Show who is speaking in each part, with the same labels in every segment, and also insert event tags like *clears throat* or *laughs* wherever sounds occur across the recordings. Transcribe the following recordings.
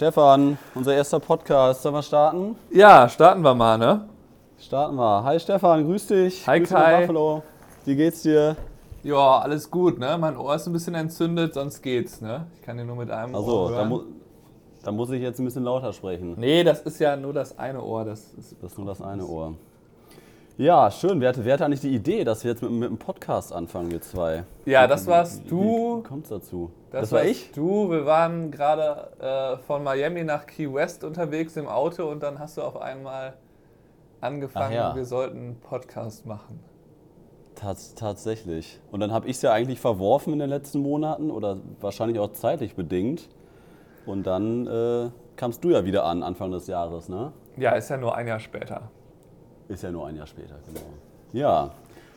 Speaker 1: Stefan, unser erster Podcast. Sollen wir starten?
Speaker 2: Ja, starten wir mal, ne?
Speaker 1: Starten wir. Hi Stefan, grüß dich.
Speaker 2: Hi
Speaker 1: grüß
Speaker 2: Kai.
Speaker 1: Buffalo. Wie geht's dir?
Speaker 2: Ja, alles gut, ne? Mein Ohr ist ein bisschen entzündet, sonst geht's, ne? Ich kann dir nur mit einem
Speaker 1: Achso,
Speaker 2: Ohr
Speaker 1: da,
Speaker 2: hören.
Speaker 1: mu da muss ich jetzt ein bisschen lauter sprechen.
Speaker 2: nee, das ist ja nur das eine Ohr. Das ist
Speaker 1: Das ist nur das eine Ohr. Ja, schön. Wer hatte, wer hatte eigentlich die Idee, dass wir jetzt mit, mit einem Podcast anfangen, wir zwei?
Speaker 2: Ja, das warst
Speaker 1: Wie
Speaker 2: du.
Speaker 1: kommt's dazu?
Speaker 2: Das,
Speaker 1: war
Speaker 2: warst
Speaker 1: ich?
Speaker 2: Du, wir waren gerade äh, von Miami nach Key West unterwegs im Auto und dann hast du auf einmal angefangen,
Speaker 1: ja.
Speaker 2: wir sollten einen Podcast machen.
Speaker 1: Tats tatsächlich. Und dann habe ich es ja eigentlich verworfen in den letzten Monaten oder wahrscheinlich auch zeitlich bedingt. Und dann äh, kamst du ja wieder an, Anfang des Jahres, ne?
Speaker 2: Ja, ist ja nur ein Jahr später.
Speaker 1: Ist ja nur ein Jahr später, genau. Ja,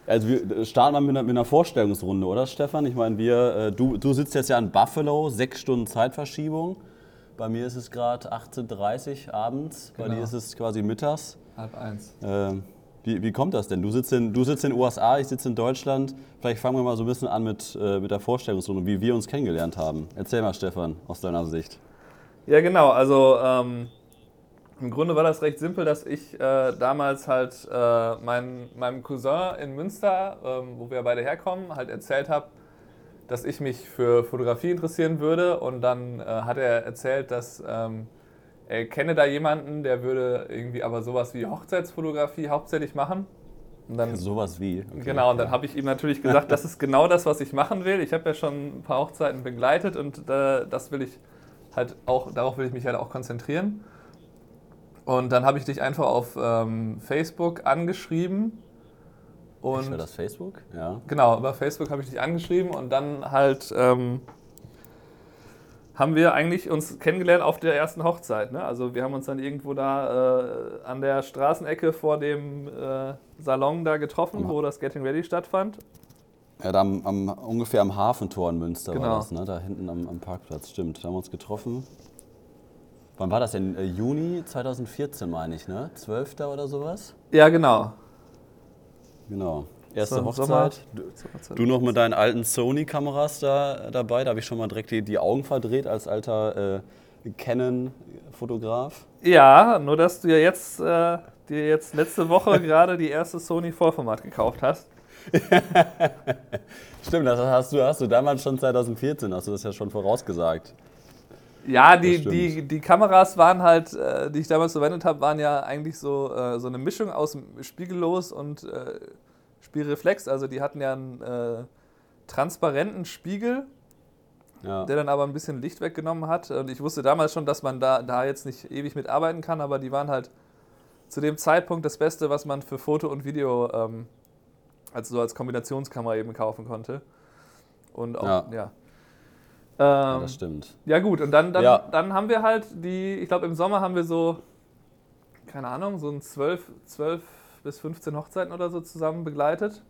Speaker 1: also wir starten mal mit einer, mit einer Vorstellungsrunde, oder Stefan? Ich meine, wir, äh, du, du sitzt jetzt ja in Buffalo, sechs Stunden Zeitverschiebung. Bei mir ist es gerade 18.30 Uhr abends, bei
Speaker 2: Genau.
Speaker 1: dir ist es quasi mittags.
Speaker 2: Halb eins.
Speaker 1: Ähm, wie, wie kommt das denn? Du sitzt, in, du sitzt in den USA, ich sitze in Deutschland. Vielleicht fangen wir mal so ein bisschen an mit, äh, mit der Vorstellungsrunde, wie wir uns kennengelernt haben. Erzähl mal, Stefan, aus deiner Sicht.
Speaker 2: Ja, genau. Also ähm, im Grunde war das recht simpel, dass ich äh, damals halt äh, mein, meinem Cousin in Münster, ähm, wo wir beide herkommen, halt erzählt habe, dass ich mich für Fotografie interessieren würde. Und dann äh, hat er erzählt, dass ähm, er kenne da jemanden, der würde irgendwie aber sowas wie Hochzeitsfotografie hauptsächlich machen. Und dann,
Speaker 1: Sowas wie. okay.
Speaker 2: Genau, und dann habe ich ihm natürlich gesagt, das ist genau das, was ich machen will. Ich habe ja schon ein paar Hochzeiten begleitet und äh, das will ich halt auch, darauf will ich mich halt auch konzentrieren. Und dann habe ich dich einfach auf ähm, Facebook angeschrieben. Und
Speaker 1: das Facebook? Ja.
Speaker 2: genau, über Facebook habe ich dich angeschrieben und dann halt ähm, haben wir eigentlich uns kennengelernt auf der ersten Hochzeit. Ne? Also wir haben uns dann irgendwo da äh, an der Straßenecke vor dem äh, Salon da getroffen,
Speaker 1: Am-
Speaker 2: wo das Getting Ready stattfand.
Speaker 1: Ja, da am, am, ungefähr am Hafentor in Münster
Speaker 2: Genau.
Speaker 1: war das, ne? Da hinten am, am Parkplatz, stimmt. Da haben wir uns getroffen. Wann war das denn? Äh, Juni 2014, meine ich, ne? 12. oder sowas?
Speaker 2: Ja, genau.
Speaker 1: Genau. Erste
Speaker 2: So
Speaker 1: Hochzeit. Du, du noch mit deinen alten Sony-Kameras da dabei. Da habe ich schon mal direkt die, die Augen verdreht als alter äh, Canon-Fotograf.
Speaker 2: Ja, nur dass du ja jetzt, äh, dir jetzt letzte Woche *laughs* gerade die erste Sony Vollformat gekauft hast. *laughs*
Speaker 1: Stimmt, das hast du, hast du damals schon 2014, hast du das ja schon vorausgesagt.
Speaker 2: Ja, die, die, die Kameras waren halt, äh, die ich damals verwendet habe, waren ja eigentlich so, äh, so eine Mischung aus Spiegellos und äh, Spielreflex. Also die hatten ja einen äh, transparenten Spiegel,
Speaker 1: Ja.
Speaker 2: der dann aber ein bisschen Licht weggenommen hat. Und ich wusste damals schon, dass man da, da jetzt nicht ewig mit arbeiten kann, aber die waren halt zu dem Zeitpunkt das Beste, was man für Foto und Video ähm, also so als Kombinationskamera eben kaufen konnte. Und auch,
Speaker 1: Ja.
Speaker 2: ja.
Speaker 1: Ja,
Speaker 2: Ähm,
Speaker 1: das stimmt.
Speaker 2: ja gut, und dann, dann,
Speaker 1: Ja.
Speaker 2: dann haben wir halt die, ich glaube im Sommer haben wir so, keine Ahnung, so ein 12, 12 bis 15 Hochzeiten oder so zusammen begleitet.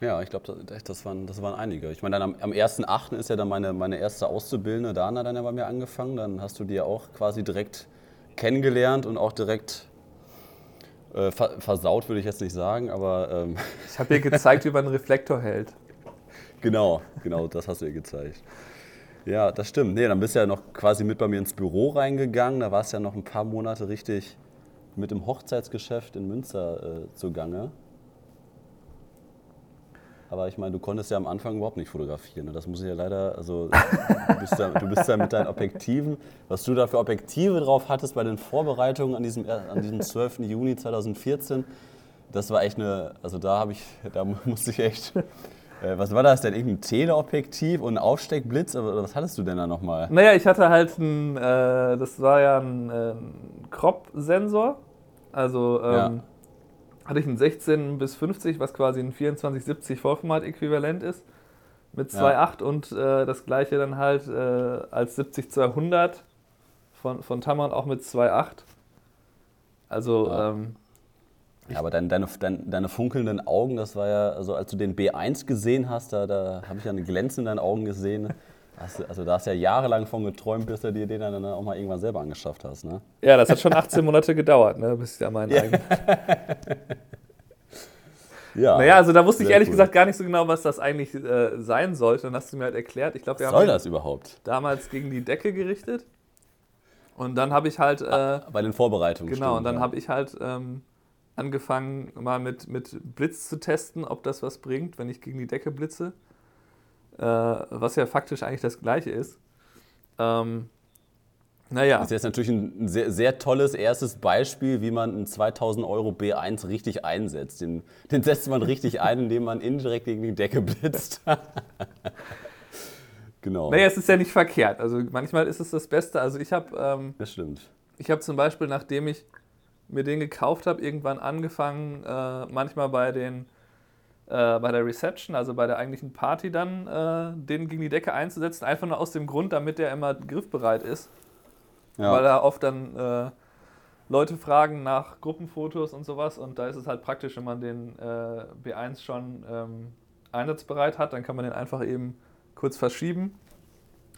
Speaker 1: Ja, ich glaube, das, das, waren, das waren einige. Ich meine, am, am 1.8. ist ja dann meine, meine erste Auszubildende, Dana, dann ja bei mir angefangen. Dann hast du die ja auch quasi direkt kennengelernt und auch direkt äh, ver, versaut, würde ich jetzt nicht sagen, aber ähm,
Speaker 2: Ich habe dir gezeigt, *laughs* wie man einen Reflektor hält.
Speaker 1: Genau, genau, das hast du ihr gezeigt. Ja, das stimmt. Nee, dann bist du ja noch quasi mit bei mir ins Büro reingegangen. Da warst du ja noch ein paar Monate richtig mit dem Hochzeitsgeschäft in Münster äh, zugange. Aber ich meine, du konntest ja am Anfang überhaupt nicht fotografieren. Ne? Das muss ich ja leider, also du bist, ja, du bist ja mit deinen Objektiven, was du da für Objektive drauf hattest bei den Vorbereitungen an diesem, an diesem 12. Juni 2014, das war echt eine, also da habe ich, da musste ich echt, äh, was war das denn, irgendein Teleobjektiv und ein Aufsteckblitz, oder was hattest du denn da nochmal?
Speaker 2: Naja, ich hatte halt ein, äh, das war ja ein, äh, Crop-Sensor. Also ähm,
Speaker 1: Ja.
Speaker 2: hatte ich einen 16 bis 50, was quasi ein 2470 Vollformat-Äquivalent ist. Mit
Speaker 1: Ja.
Speaker 2: 2.8 und äh, das gleiche dann halt äh, als 70-200 von, von Tamron auch mit 2.8. Also
Speaker 1: Ja.
Speaker 2: ähm,
Speaker 1: Ja, aber dein, deine, dein, deine funkelnden Augen, das war ja, also als du den B1 gesehen hast, da, da habe ich ja eine Glänze in deinen Augen gesehen. Du, also da hast du ja jahrelang von geträumt, bis du dir den dann auch mal irgendwann selber angeschafft hast, ne?
Speaker 2: ja, das hat schon 18 Monate gedauert, ne, bis ich da meinen eigenen. *laughs* Ja, naja, also da wusste ich ehrlich cool. gesagt gar nicht so genau, was das eigentlich äh, sein sollte. Dann hast du mir halt erklärt. Ich glaube, wir
Speaker 1: was
Speaker 2: haben
Speaker 1: soll das überhaupt?
Speaker 2: damals gegen die Decke gerichtet. Und dann habe ich halt. Äh,
Speaker 1: Bei den Vorbereitungen.
Speaker 2: Genau, stimmt, und dann ja. habe ich halt ähm, angefangen, mal mit, mit Blitz zu testen, ob das was bringt, wenn ich gegen die Decke blitze. Äh, was ja faktisch eigentlich das gleiche ist. Ähm, naja.
Speaker 1: Das ist jetzt natürlich ein sehr, sehr tolles erstes Beispiel, wie man einen 2000 Euro B1 richtig einsetzt. Den, den setzt man richtig ein, indem man indirekt gegen die Decke blitzt. *laughs*
Speaker 2: genau. Naja, es ist ja nicht verkehrt. Also manchmal ist es das Beste. Also ich habe. Ähm,
Speaker 1: das stimmt.
Speaker 2: Ich habe zum Beispiel, nachdem ich mir den gekauft habe, irgendwann angefangen, äh, manchmal bei den äh, bei der Reception, also bei der eigentlichen Party dann, äh, den gegen die Decke einzusetzen, einfach nur aus dem Grund, damit der immer griffbereit ist. Ja. Weil da oft dann äh, Leute fragen nach Gruppenfotos und sowas und da ist es halt praktisch, wenn man den äh, B1 schon ähm, einsatzbereit hat, dann kann man den einfach eben kurz verschieben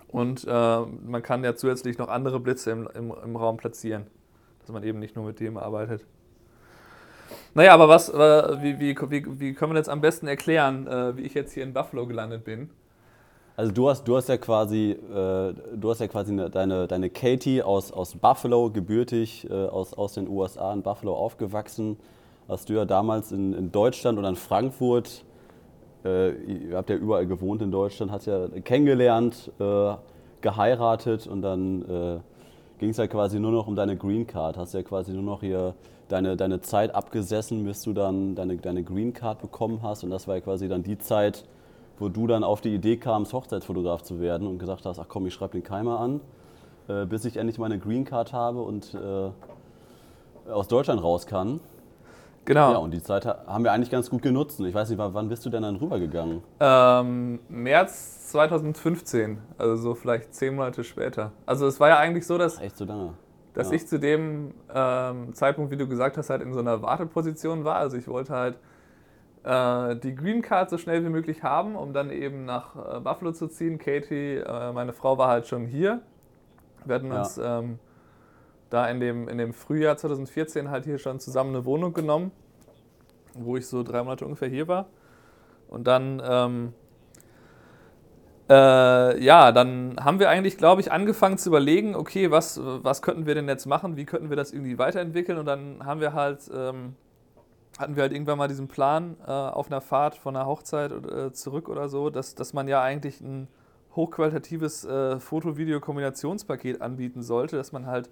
Speaker 2: und äh, man kann ja zusätzlich noch andere Blitze im, im, im Raum platzieren, dass man eben nicht nur mit dem arbeitet. Naja, aber was, äh, wie, wie, wie, wie können wir jetzt am besten erklären, äh, wie ich jetzt hier in Buffalo gelandet bin?
Speaker 1: Also du hast, du hast ja quasi, äh, du hast ja quasi eine, deine, deine Katie aus, aus Buffalo, gebürtig äh, aus, aus den USA in Buffalo aufgewachsen. Hast du ja damals in, in Deutschland oder in Frankfurt, äh, ihr habt ja überall gewohnt in Deutschland, hast ja kennengelernt, äh, geheiratet und dann ging es ja quasi nur noch um deine Green Card. Hast ja quasi nur noch hier deine, deine Zeit abgesessen, bis du dann deine, deine Green Card bekommen hast. Und das war ja quasi dann die Zeit, wo du dann auf die Idee kamst, Hochzeitsfotograf zu werden und gesagt hast, ach komm, ich schreibe den Keimer an, äh, bis ich endlich meine Green Card habe und äh, aus Deutschland raus kann.
Speaker 2: Genau.
Speaker 1: Ja, und die Zeit haben wir eigentlich ganz gut genutzt. Ich weiß nicht, wann bist du denn dann rübergegangen?
Speaker 2: Ähm, März 2015, also so vielleicht zehn Monate später. Also es war ja eigentlich so, dass,
Speaker 1: Echt so lange.
Speaker 2: dass ja. ich zu dem ähm, Zeitpunkt, wie du gesagt hast, halt in so einer Warteposition war. Also ich wollte halt äh, die Green Card so schnell wie möglich haben, um dann eben nach äh, Buffalo zu ziehen. Katie, äh, meine Frau, war halt schon hier. Wir hatten uns ja. ähm, da in dem, in dem Frühjahr 2014 halt hier schon zusammen eine Wohnung genommen, wo ich so drei Monate ungefähr hier war. Und dann, ähm, äh, ja, dann haben wir eigentlich, glaube ich, angefangen zu überlegen, okay, was, was könnten wir denn jetzt machen, wie könnten wir das irgendwie weiterentwickeln. Und dann haben wir halt ähm, hatten wir halt irgendwann mal diesen Plan äh, auf einer Fahrt von einer Hochzeit äh, zurück oder so, dass, dass man ja eigentlich ein hochqualitatives äh, Foto-Video-Kombinationspaket anbieten sollte, dass man halt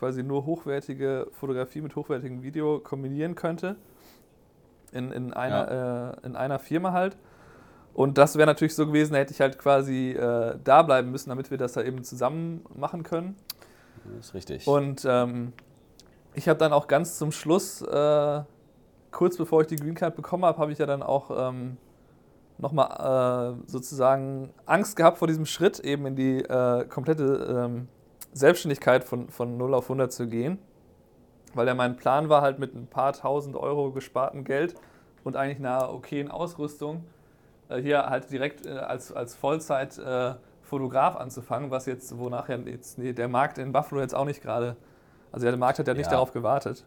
Speaker 2: quasi nur hochwertige Fotografie mit hochwertigem Video kombinieren könnte. In, in, einer, ja. äh, in einer Firma halt. Und das wäre natürlich so gewesen, da hätte ich halt quasi äh, da bleiben müssen, damit wir das da eben zusammen machen können.
Speaker 1: Das ist richtig.
Speaker 2: Und ähm, ich habe dann auch ganz zum Schluss äh, kurz bevor ich die Green Card bekommen habe, habe ich ja dann auch ähm, nochmal äh, sozusagen Angst gehabt vor diesem Schritt, eben in die äh, komplette ähm, Selbstständigkeit von, von 0 auf 100 zu gehen. Weil ja mein Plan war halt mit ein paar tausend Euro gespartem Geld und eigentlich einer okayen Ausrüstung äh, hier halt direkt äh, als, als Vollzeit äh, Fotograf anzufangen, was jetzt, wonach ja jetzt nee, der Markt in Buffalo jetzt auch nicht gerade, also der Markt hat ja nicht ja. darauf gewartet.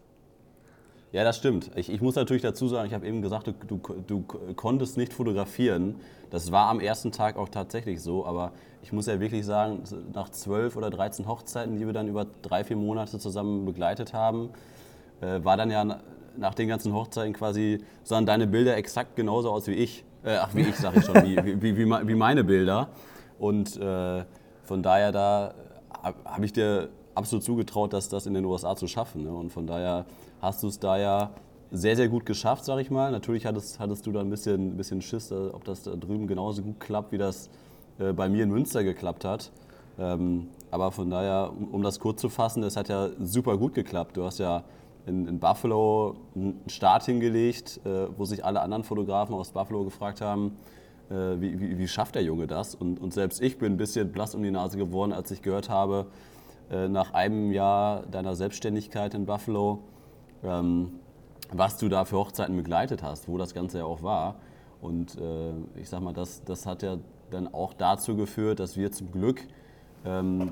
Speaker 1: Ja, das stimmt. Ich, ich muss natürlich dazu sagen, ich habe eben gesagt, du, du, du, konntest nicht fotografieren. Das war am ersten Tag auch tatsächlich so, aber ich muss ja wirklich sagen, nach zwölf oder 13 Hochzeiten, die wir dann über drei, vier Monate zusammen begleitet haben, äh, war dann ja nach den ganzen Hochzeiten quasi, sahen deine Bilder exakt genauso aus wie ich. Äh, ach, wie ich sage ich schon, wie, wie, wie, wie, meine Bilder. Und äh, von daher da habe ich dir absolut zugetraut, dass das in den USA zu schaffen. Ne? Und von daher hast du es da ja sehr, sehr gut geschafft, sag ich mal. Natürlich hattest, hattest du da ein bisschen, bisschen Schiss, äh, ob das da drüben genauso gut klappt, wie das äh, bei mir in Münster geklappt hat. Ähm, aber von daher, um, um, das kurz zu fassen, es hat ja super gut geklappt. Du hast ja in, in Buffalo einen Start hingelegt, äh, wo sich alle anderen Fotografen aus Buffalo gefragt haben, äh, wie, wie, wie, schafft der Junge das? Und, und, selbst ich bin ein bisschen blass um die Nase geworden, als ich gehört habe, nach einem Jahr deiner Selbstständigkeit in Buffalo, ähm, was du da für Hochzeiten begleitet hast, wo das Ganze ja auch war. Und äh, ich sag mal, das, das hat ja dann auch dazu geführt, dass wir zum Glück, ähm,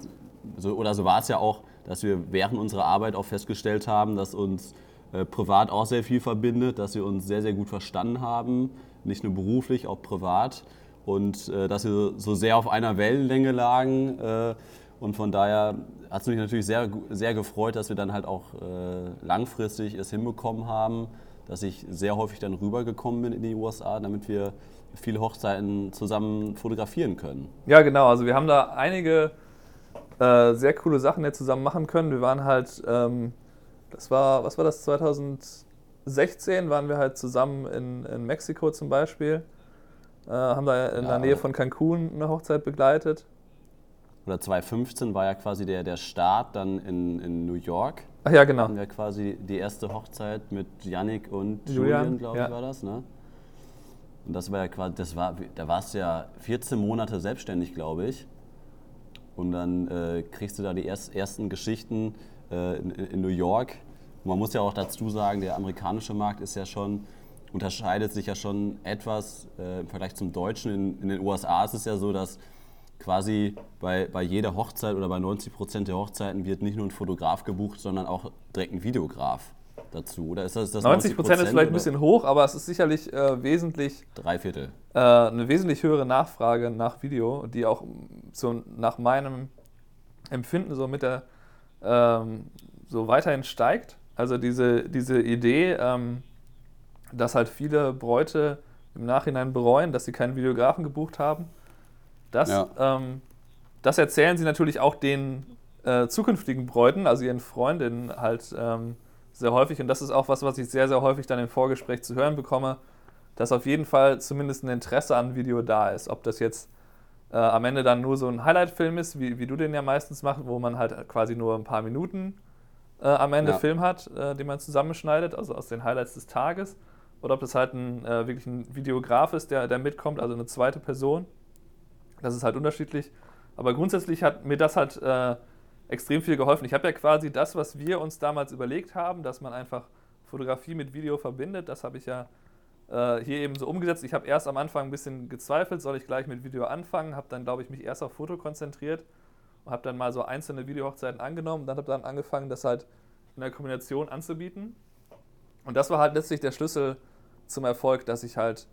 Speaker 1: so, oder so war es ja auch, dass wir während unserer Arbeit auch festgestellt haben, dass uns äh, privat auch sehr viel verbindet, dass wir uns sehr, sehr gut verstanden haben, nicht nur beruflich, auch privat und äh, dass wir so sehr auf einer Wellenlänge lagen. Und von daher hat es mich natürlich sehr, sehr gefreut, dass wir dann halt auch äh, langfristig es hinbekommen haben, dass ich sehr häufig dann rübergekommen bin in die USA, damit wir viele Hochzeiten zusammen fotografieren können.
Speaker 2: Ja, genau. Also wir haben da einige äh, sehr coole Sachen jetzt zusammen machen können. Wir waren halt, ähm, das war, was war das, 2016 waren wir halt zusammen in, in Mexiko zum Beispiel. Äh, haben da in ja, der Nähe von Cancun eine Hochzeit begleitet.
Speaker 1: Oder 2015 war ja quasi der, der Start dann in, in New York.
Speaker 2: Ach ja, genau.
Speaker 1: Hatten wir quasi die erste Hochzeit mit Yannick und Julian, Julian glaube ich, ja. war das, ne? Und das war ja quasi, das war, da warst du ja 14 Monate selbstständig, glaube ich. Und dann äh, kriegst du da die erst, ersten Geschichten äh, in, in, New York. Und man muss ja auch dazu sagen, der amerikanische Markt ist ja schon, unterscheidet sich ja schon etwas äh, im Vergleich zum deutschen. In, in, den USA ist es ja so, dass quasi bei, bei jeder Hochzeit oder bei 90 Prozent der Hochzeiten wird nicht nur ein Fotograf gebucht, sondern auch direkt ein Videograf dazu. Oder ist das, das
Speaker 2: 90 Prozent ist vielleicht ein bisschen hoch, aber es ist sicherlich äh, wesentlich.
Speaker 1: Drei Viertel.
Speaker 2: Äh, eine wesentlich höhere Nachfrage nach Video, die auch so nach meinem Empfinden so mit der ähm, so weiterhin steigt. Also diese, diese Idee, ähm, dass halt viele Bräute im Nachhinein bereuen, dass sie keinen Videografen gebucht haben. Das, ja. ähm, das erzählen sie natürlich auch den äh, zukünftigen Bräuten, also ihren Freundinnen halt ähm, sehr häufig. Und das ist auch was, was ich sehr, sehr häufig dann im Vorgespräch zu hören bekomme, dass auf jeden Fall zumindest ein Interesse an Video da ist. Ob das jetzt äh, am Ende dann nur so ein Highlight-Film ist, wie, wie du den ja meistens machst, wo man halt quasi nur ein paar Minuten äh, am Ende ja. Film hat, äh, den man zusammenschneidet, also aus den Highlights des Tages. Oder ob das halt ein, äh, wirklich ein Videograf ist, der, der mitkommt, also eine zweite Person. Das ist halt unterschiedlich. Aber grundsätzlich hat mir das halt äh, extrem viel geholfen. Ich habe ja quasi das, was wir uns damals überlegt haben, dass man einfach Fotografie mit Video verbindet, das habe ich ja äh, hier eben so umgesetzt. Ich habe erst am Anfang ein bisschen gezweifelt, soll ich gleich mit Video anfangen, habe dann, glaube ich, mich erst auf Foto konzentriert und habe dann mal so einzelne Videohochzeiten angenommen und dann habe dann angefangen, das halt in der Kombination anzubieten. Und das war halt letztlich der Schlüssel zum Erfolg, dass ich halt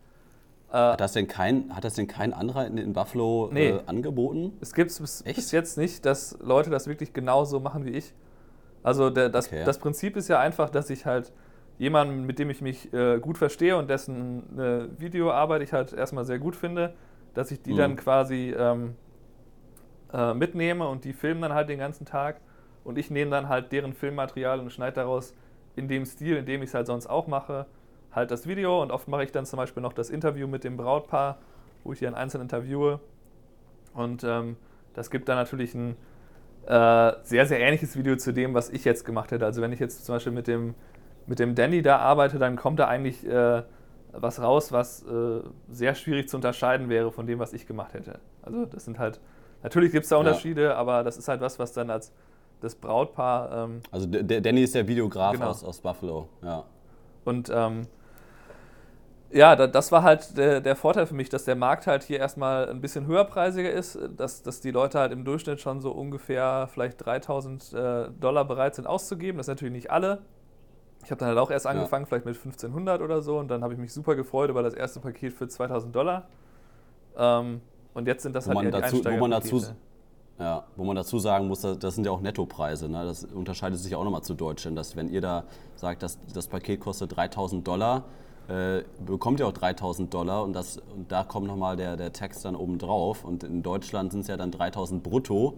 Speaker 1: hat, das denn kein, hat das denn kein anderer in, in Buffalo nee. äh, angeboten?
Speaker 2: Es gibt es bis, bis, jetzt nicht, dass Leute das wirklich genauso machen wie ich. Also der, das, okay. das Prinzip ist ja einfach, dass ich halt jemanden, mit dem ich mich äh, gut verstehe und dessen äh, Videoarbeit ich halt erstmal sehr gut finde, dass ich die mhm. dann quasi ähm, äh, mitnehme und die filmen dann halt den ganzen Tag und ich nehme dann halt deren Filmmaterial und schneide daraus in dem Stil, in dem ich es halt sonst auch mache, halt das Video und oft mache ich dann zum Beispiel noch das Interview mit dem Brautpaar, wo ich die dann einzeln interviewe. Und ähm, das gibt dann natürlich ein äh, sehr, sehr ähnliches Video zu dem, was ich jetzt gemacht hätte. Also wenn ich jetzt zum Beispiel mit dem, mit dem Danny da arbeite, dann kommt da eigentlich äh, was raus, was äh, sehr schwierig zu unterscheiden wäre von dem, was ich gemacht hätte. Also das sind halt, natürlich gibt es da Unterschiede, ja. aber das ist halt was, was dann als das Brautpaar...
Speaker 1: Ähm, also der Danny ist der Videograf genau. aus, aus Buffalo, ja.
Speaker 2: Und ähm, ja, das war halt der, der, Vorteil für mich, dass der Markt halt hier erstmal ein bisschen höherpreisiger ist, dass, dass die Leute halt im Durchschnitt schon so ungefähr vielleicht 3000 äh, Dollar bereit sind auszugeben. Das sind natürlich nicht alle. Ich habe dann halt auch erst angefangen, ja. vielleicht mit 1500 oder so, und dann habe ich mich super gefreut über das erste Paket für 2000 Dollar. Ähm, und jetzt sind das
Speaker 1: wo
Speaker 2: halt
Speaker 1: eher dazu, wo man dazu ja, wo man dazu sagen muss, das sind ja auch Nettopreise. Ne? Das unterscheidet sich auch nochmal zu Deutschland, dass wenn ihr da sagt, dass das Paket kostet 3000 Dollar, äh, bekommt ihr auch 3000 Dollar und, das, und da kommt nochmal der, der Tax dann oben drauf. Und in Deutschland sind es ja dann 3000 brutto,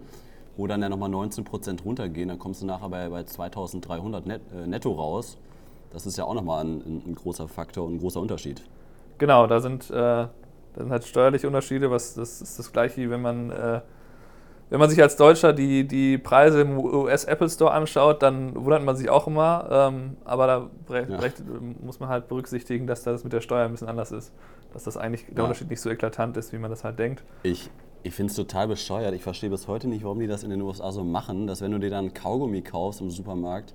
Speaker 1: wo dann ja nochmal 19 Prozent runtergehen. Dann kommst du nachher bei, bei 2300 net, äh, netto raus. Das ist ja auch nochmal ein, ein, großer Faktor und ein großer Unterschied.
Speaker 2: Genau, da sind, äh, da sind halt steuerliche Unterschiede. Was, das ist das gleiche, wie wenn man äh, wenn man sich als Deutscher die, die Preise im US Apple Store anschaut, dann wundert man sich auch immer. Ähm, aber da ja. muss man halt berücksichtigen, dass das mit der Steuer ein bisschen anders ist. Dass das eigentlich der ja. Unterschied nicht so eklatant ist, wie man das halt denkt.
Speaker 1: Ich, ich finde es total bescheuert. Ich verstehe bis heute nicht, warum die das in den USA so machen, dass wenn du dir dann Kaugummi kaufst im Supermarkt,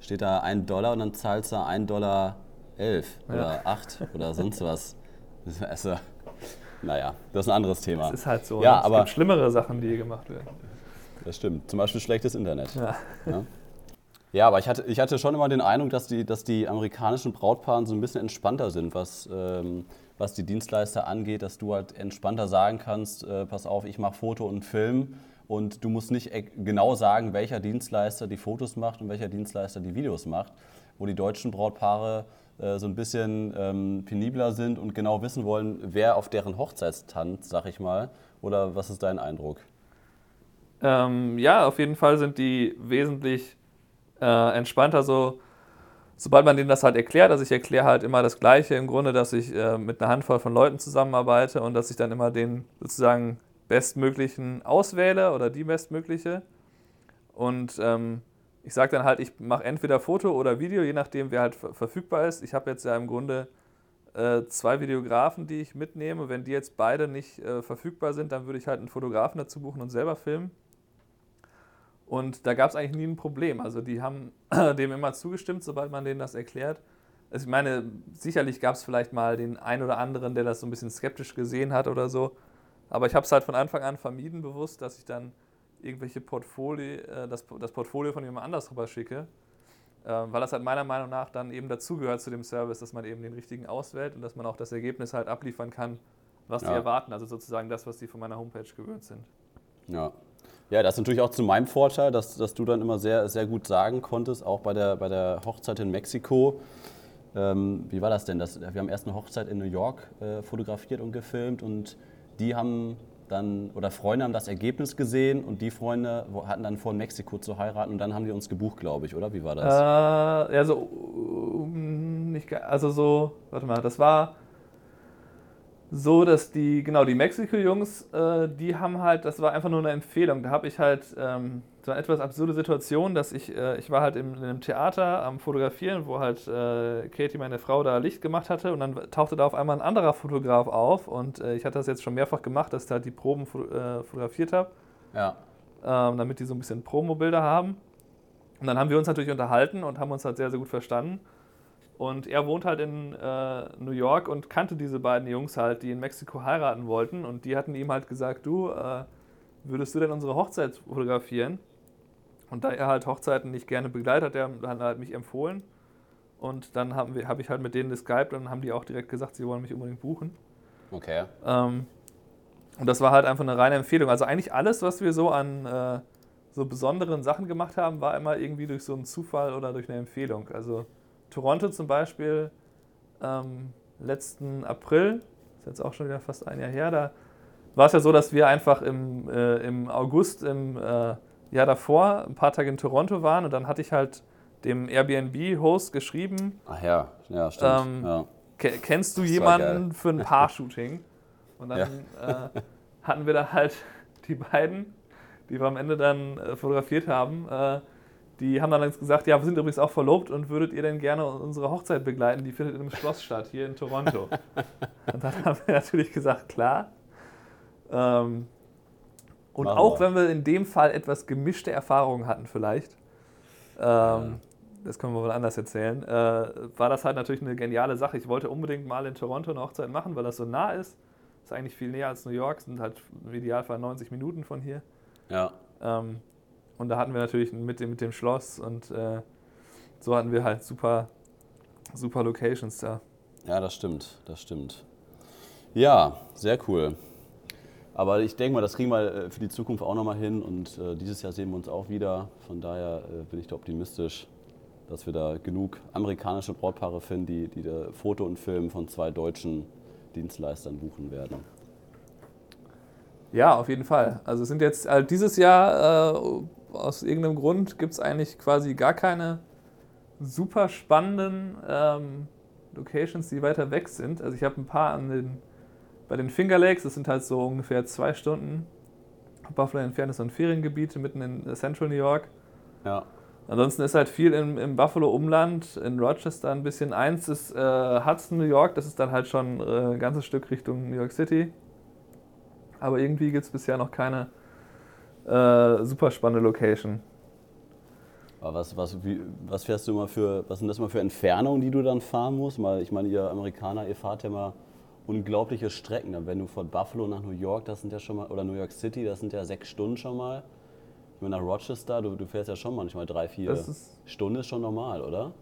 Speaker 1: steht da ein Dollar und dann zahlst du ein Dollar elf ja. oder acht oder sonst was. *laughs* Also, naja, das ist ein anderes Thema.
Speaker 2: Das ist halt so.
Speaker 1: Ja,
Speaker 2: ne?
Speaker 1: aber
Speaker 2: es gibt schlimmere Sachen, die hier gemacht werden.
Speaker 1: Das stimmt. Zum Beispiel schlechtes Internet. Ja. ja. Ja, aber ich hatte, ich hatte schon immer den Eindruck, dass die, dass die amerikanischen Brautpaare so ein bisschen entspannter sind, was, ähm, was die Dienstleister angeht, dass du halt entspannter sagen kannst, äh, pass auf, ich mache Foto und Film und du musst nicht genau sagen, welcher Dienstleister die Fotos macht und welcher Dienstleister die Videos macht, wo die deutschen Brautpaare so ein bisschen ähm, penibler sind und genau wissen wollen, wer auf deren Hochzeit tanzt, sag ich mal. Oder was ist dein Eindruck?
Speaker 2: Ähm, ja, auf jeden Fall sind die wesentlich äh, entspannter so, sobald man denen das halt erklärt. Also ich erkläre halt immer das Gleiche im Grunde, dass ich äh, mit einer Handvoll von Leuten zusammenarbeite und dass ich dann immer den sozusagen bestmöglichen auswähle oder die bestmögliche. Und ähm, ich sage dann halt, ich mache entweder Foto oder Video, je nachdem, wer halt verfügbar ist. Ich habe jetzt ja im Grunde äh, zwei Videografen, die ich mitnehme. Wenn die jetzt beide nicht äh, verfügbar sind, dann würde ich halt einen Fotografen dazu buchen und selber filmen. Und da gab es eigentlich nie ein Problem. Also die haben *clears throat* dem immer zugestimmt, sobald man denen das erklärt. Also ich meine, sicherlich gab es vielleicht mal den einen oder anderen, der das so ein bisschen skeptisch gesehen hat oder so. Aber ich habe es halt von Anfang an vermieden, bewusst, dass ich dann irgendwelche Portfolio, äh, das, das Portfolio von jemand anders rüber schicke. Äh, weil das halt meiner Meinung nach dann eben dazugehört zu dem Service, dass man eben den richtigen auswählt und dass man auch das Ergebnis halt abliefern kann, was ja. die erwarten. Also sozusagen das, was die von meiner Homepage gewöhnt sind.
Speaker 1: Ja. Ja, das ist natürlich auch zu meinem Vorteil, dass, dass du dann immer sehr, sehr gut sagen konntest, auch bei der, bei der Hochzeit in Mexiko. Ähm, wie war das denn? Das, wir haben erst eine Hochzeit in New York äh, fotografiert und gefilmt und die haben dann, oder Freunde haben das Ergebnis gesehen und die Freunde hatten dann vor, in Mexiko zu heiraten und dann haben die uns gebucht, glaube ich, oder? Wie war das?
Speaker 2: Äh, ja, so, nicht, also so, warte mal, das war so, dass die, genau, die Mexiko-Jungs, äh, die haben halt, das war einfach nur eine Empfehlung. Da habe ich halt ähm, so eine etwas absurde Situation, dass ich, äh, ich war halt im, in einem Theater am Fotografieren, wo halt äh, Katie, meine Frau, da Licht gemacht hatte und dann tauchte da auf einmal ein anderer Fotograf auf und äh, ich hatte das jetzt schon mehrfach gemacht, dass ich halt die Proben äh, fotografiert habe.
Speaker 1: Ja.
Speaker 2: Ähm, damit die so ein bisschen Promo-Bilder haben. Und dann haben wir uns natürlich unterhalten und haben uns halt sehr, sehr gut verstanden. Und er wohnt halt in äh, New York und kannte diese beiden Jungs halt, die in Mexiko heiraten wollten. Und die hatten ihm halt gesagt, du, äh, würdest du denn unsere Hochzeit fotografieren? Und da er halt Hochzeiten nicht gerne begleitet, hat er halt mich empfohlen. Und dann habe hab ich halt mit denen geskypt und dann haben die auch direkt gesagt, sie wollen mich unbedingt buchen.
Speaker 1: Okay.
Speaker 2: Ähm, und das war halt einfach eine reine Empfehlung. Also eigentlich alles, was wir so an äh, so besonderen Sachen gemacht haben, war immer irgendwie durch so einen Zufall oder durch eine Empfehlung. Also Toronto zum Beispiel ähm, letzten April, ist jetzt auch schon wieder fast ein Jahr her, da war es ja so, dass wir einfach im, äh, im August im äh, Jahr davor ein paar Tage in Toronto waren und dann hatte ich halt dem Airbnb-Host geschrieben.
Speaker 1: Ach ja, ja, stimmt. Ähm, ja.
Speaker 2: Kennst du jemanden für ein Paar-Shooting? Und dann ja. äh, hatten wir da halt die beiden, die wir am Ende dann äh, fotografiert haben, äh, die haben dann gesagt, ja, wir sind übrigens auch verlobt und würdet ihr denn gerne unsere Hochzeit begleiten? Die findet in einem Schloss statt, hier in Toronto. *laughs* und dann haben wir natürlich gesagt, klar. Ähm, und Machen auch wenn wir in dem Fall etwas gemischte Erfahrungen hatten vielleicht, ähm, ja. das können wir wohl anders erzählen, äh, war das halt natürlich eine geniale Sache. Ich wollte unbedingt mal in Toronto eine Hochzeit machen, weil das so nah ist. Ist eigentlich viel näher als New York, sind halt im Idealfall 90 Minuten von hier.
Speaker 1: Ja.
Speaker 2: Ähm, und da hatten wir natürlich mit dem, mit dem Schloss und äh, so hatten wir halt super, super Locations da.
Speaker 1: Ja, das stimmt, das stimmt. Ja, sehr cool. Aber ich denke mal, das kriegen wir äh, für die Zukunft auch nochmal hin und äh, dieses Jahr sehen wir uns auch wieder. Von daher äh, bin ich da optimistisch, dass wir da genug amerikanische Brautpaare finden, die, die da Foto und Film von zwei deutschen Dienstleistern buchen werden.
Speaker 2: Ja, auf jeden Fall. Also es sind jetzt halt dieses Jahr äh, aus irgendeinem Grund gibt es eigentlich quasi gar keine super spannenden ähm, Locations, die weiter weg sind. Also ich habe ein paar an den, bei den Finger Lakes, das sind halt so ungefähr zwei Stunden Buffalo entfernt ist so ein Feriengebiet mitten in Central New York.
Speaker 1: Ja.
Speaker 2: Ansonsten ist halt viel im, im Buffalo-Umland, in Rochester ein bisschen. Eins ist äh, Hudson, New York, das ist dann halt schon äh, ein ganzes Stück Richtung New York City. Aber irgendwie gibt es bisher noch keine äh, super spannende Location.
Speaker 1: Aber was, was, wie, was fährst du immer für, was sind das mal für Entfernungen, die du dann fahren musst? Mal, ich meine, ihr Amerikaner, ihr fahrt ja mal unglaubliche Strecken. Wenn du von Buffalo nach New York, das sind ja schon mal, oder New York City, das sind ja sechs Stunden schon mal. Wenn nach Rochester, du, du fährst ja schon manchmal drei, vier
Speaker 2: ist-
Speaker 1: Stunden, ist schon normal, oder?